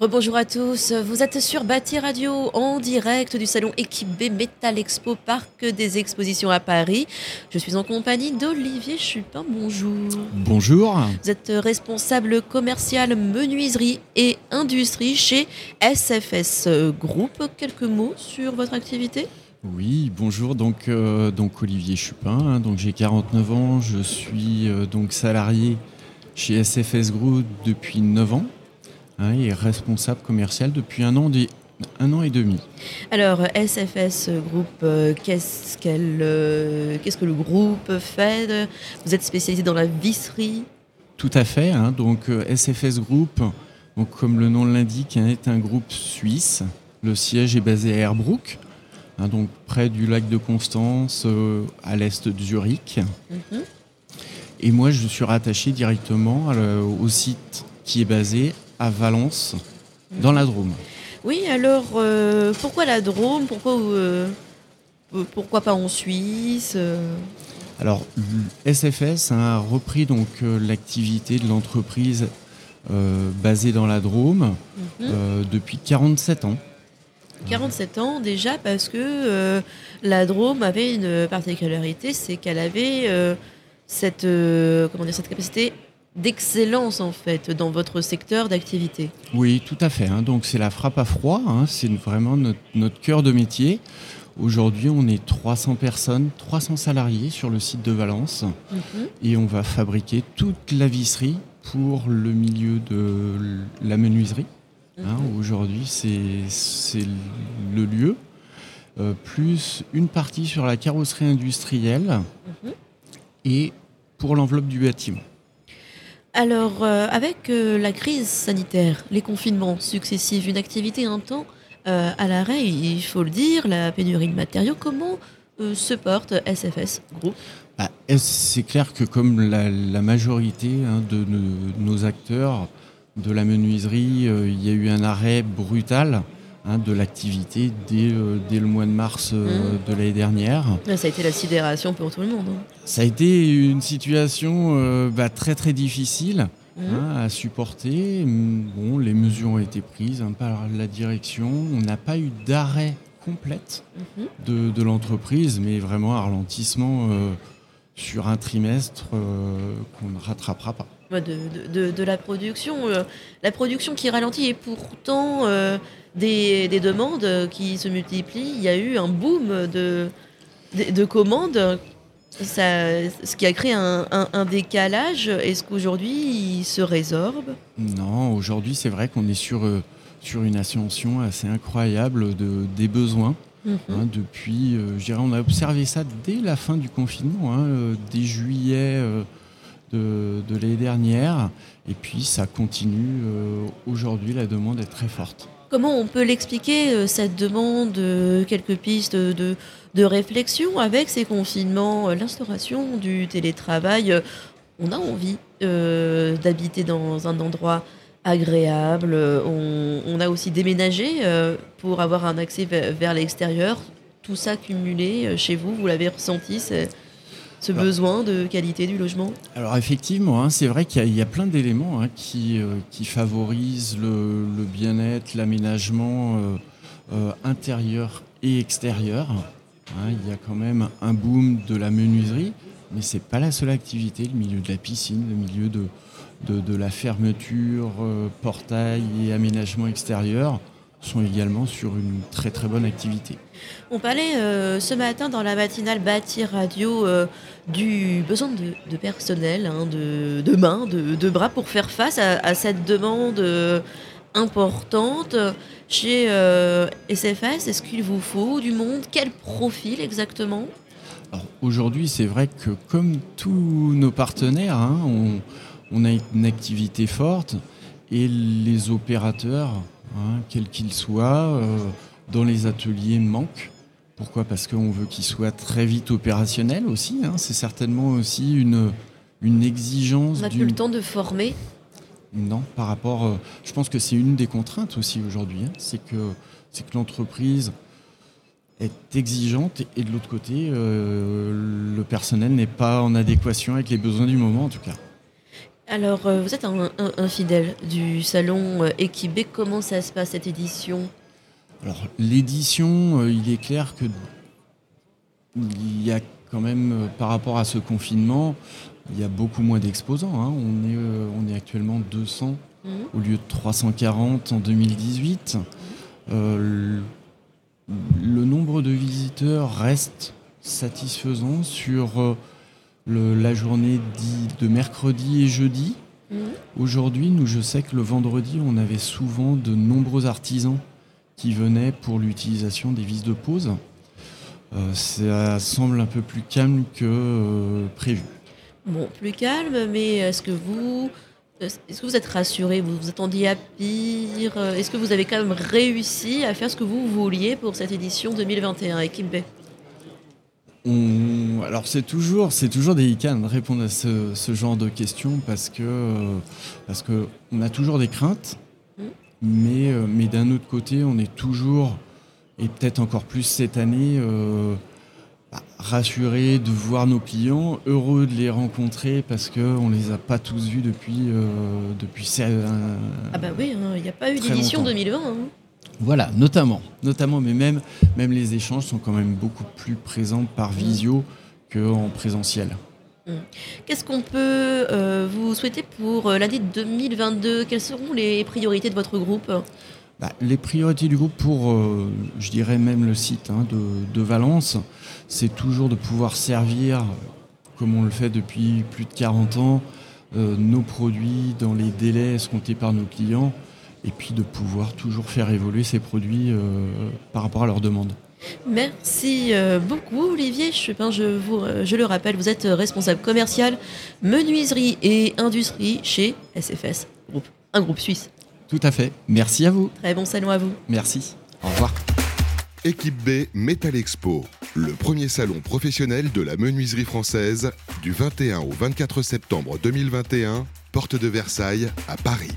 Bonjour à tous, vous êtes sur Bâti Radio en direct du salon Équipe B Metal Expo Parc des Expositions à Paris. Je suis en compagnie d'Olivier Chupin, bonjour. Bonjour. Vous êtes responsable commercial menuiserie et industrie chez SFS Group. Quelques mots sur votre activité? Oui, bonjour. Donc, euh, donc Olivier Chupin. Hein, donc j'ai 49 ans. Je suis euh, donc salarié chez SFS Group depuis 9 ans. Hein, il est responsable commercial depuis un an, un an et demi. Alors, SFS Group, euh, qu'est-ce, euh, qu'est-ce que le groupe fait Vous êtes spécialisé dans la visserie? Tout à fait. Hein. donc, euh, SFS Group, donc, comme le nom l'indique, hein, est un groupe suisse. Le siège est basé à Herbrook, donc près du lac de Constance, à l'est de Zurich. Mhm. Et moi, je suis rattaché directement au site qui est basé à Valence, dans la Drôme. Oui, alors euh, pourquoi la Drôme? Pourquoi, euh, pourquoi pas en Suisse euh? Alors, SFS a repris donc l'activité de l'entreprise basée dans la Drôme mhm. depuis 47 ans. 47 ans déjà parce que la Drôme avait une particularité, c'est qu'elle avait cette, comment dire, cette capacité d'excellence en fait dans votre secteur d'activité. Oui, tout à fait. Hein. Donc c'est la frappe à froid, hein. c'est vraiment notre, cœur de métier. Aujourd'hui, on est 300 personnes, 300 salariés sur le site de Valence mhm. et on va fabriquer toute la visserie pour le milieu de la menuiserie. Hein. Mhm. Aujourd'hui, c'est le lieu, euh, plus une partie sur la carrosserie industrielle mhm. et pour l'enveloppe du bâtiment. Alors, euh, avec euh, la crise sanitaire, les confinements successifs, une activité un temps euh, à l'arrêt, il faut le dire, la pénurie de matériaux, comment se porte SFS Group bah, C'est clair que comme la, majorité hein, de, nos acteurs de la menuiserie, il y a eu un arrêt brutal Hein, de l'activité dès, dès, le mois de mars euh, mmh. de l'année dernière. Ça a été la sidération pour tout le monde. Hein. Ça a été une situation euh, bah, très très difficile. Mmh. Hein, à supporter. Bon, les mesures ont été prises par la direction. On n'a pas eu d'arrêt complète mmh. de, de l'entreprise, mais vraiment un ralentissement euh, sur un trimestre qu'on ne rattrapera pas. De, de, de, la production. la production qui ralentit et pourtant des, demandes qui se multiplient. Il y a eu un boom de, de, commandes, ça, ce qui a créé un, décalage. Est-ce qu'aujourd'hui, il se résorbe? Non, aujourd'hui, c'est vrai qu'on est sur, euh, sur une ascension assez incroyable de, des besoins. Mhm. Hein, depuis, euh, on a observé ça dès la fin du confinement, hein, euh, dès juillet de, de l'année dernière. Et puis, ça continue. aujourd'hui, la demande est très forte. Comment on peut l'expliquer, euh, cette demande, euh, quelques pistes de, réflexion avec ces confinements, euh, l'instauration du télétravail On a envie d'habiter dans un endroit agréable, on, a aussi déménagé pour avoir un accès vers l'extérieur. Tout ça cumulé chez vous, vous l'avez ressenti ce besoin de qualité du logement Alors effectivement, hein, c'est vrai qu'il y, a plein d'éléments hein, qui, euh, qui, favorisent le, bien-être, l'aménagement euh, euh, intérieur et extérieur. Hein. il y a quand même un boom de la menuiserie, mais ce n'est pas la seule activité, le milieu de la piscine, le milieu de, de, de la fermeture, portail et aménagement extérieur sont également sur une très très bonne activité. On parlait euh, ce matin dans la matinale Bâti Radio euh, du besoin de, personnel, hein, de, mains, de, bras pour faire face à, cette demande euh, importante. Chez SFS, est-ce qu'il vous faut du monde? Quel profil exactement? Aujourd'hui, c'est vrai que comme tous nos partenaires, hein, on, on a une activité forte et les opérateurs Hein, quel qu'il soit, euh, dans les ateliers manque. Pourquoi? Parce qu'on veut qu'ils soient très vite opérationnels aussi. Hein. C'est certainement aussi une, une exigence. On n'a plus le temps de former Non, par rapport. Euh, je pense que c'est une des contraintes aussi aujourd'hui. Hein. C'est que, que l'entreprise est exigeante et de l'autre côté, euh, le personnel n'est pas en adéquation avec les besoins du moment en tout cas. Alors, euh, vous êtes un, fidèle du salon euh, équipé. Comment ça se passe cette édition? Alors, l'édition, il est clair que il y a quand même, par rapport à ce confinement, il y a beaucoup moins d'exposants. Hein. On, est, on est actuellement 200 mmh. au lieu de 340 en 2018 le nombre de visiteurs reste satisfaisant sur euh, la journée de mercredi et jeudi. Mhm. Aujourd'hui, nous, je sais que le vendredi, on avait souvent de nombreux artisans qui venaient pour l'utilisation des vis de pause. Euh, ça semble un peu plus calme que euh, prévu. Bon, plus calme, mais est-ce que vous, est-ce que vous êtes rassuré? Vous vous attendiez à pire? Est-ce que vous avez quand même réussi à faire ce que vous vouliez pour cette édition 2021 équipe Alors c'est toujours, c'est toujours délicat de répondre à ce, genre de questions parce que, parce que on a toujours des craintes, mmh. mais, mais d'un autre côté on est toujours, et peut-être encore plus cette année, euh, bah, rassuré de voir nos clients, heureux de les rencontrer parce qu'on ne les a pas tous vus depuis. Euh, depuis ah, bah oui, hein, il n'y a pas eu d'édition 2020. Hein. Voilà, notamment, notamment, mais même, même les échanges sont quand même beaucoup plus présents par visio qu'en présentiel. Mmh. Qu'est-ce qu'on peut euh, vous souhaiter pour euh, l'année 2022 Quelles seront les priorités de votre groupe? Bah, les priorités du groupe pour, euh, je dirais même le site hein, de, Valence, c'est toujours de pouvoir servir, comme on le fait depuis plus de 40 ans, euh, nos produits dans les délais escomptés par nos clients, et puis de pouvoir toujours faire évoluer ces produits par rapport à leurs demandes. Merci beaucoup Olivier Chepin, je, vous, je le rappelle, vous êtes responsable commercial menuiserie et industrie chez SFS Group, un groupe suisse. Tout à fait. Merci à vous. Très bon salon à vous. Merci. Au revoir. Équipe B Metal Expo, le premier salon professionnel de la menuiserie française du 21 au 24 septembre 2021, porte de Versailles à Paris.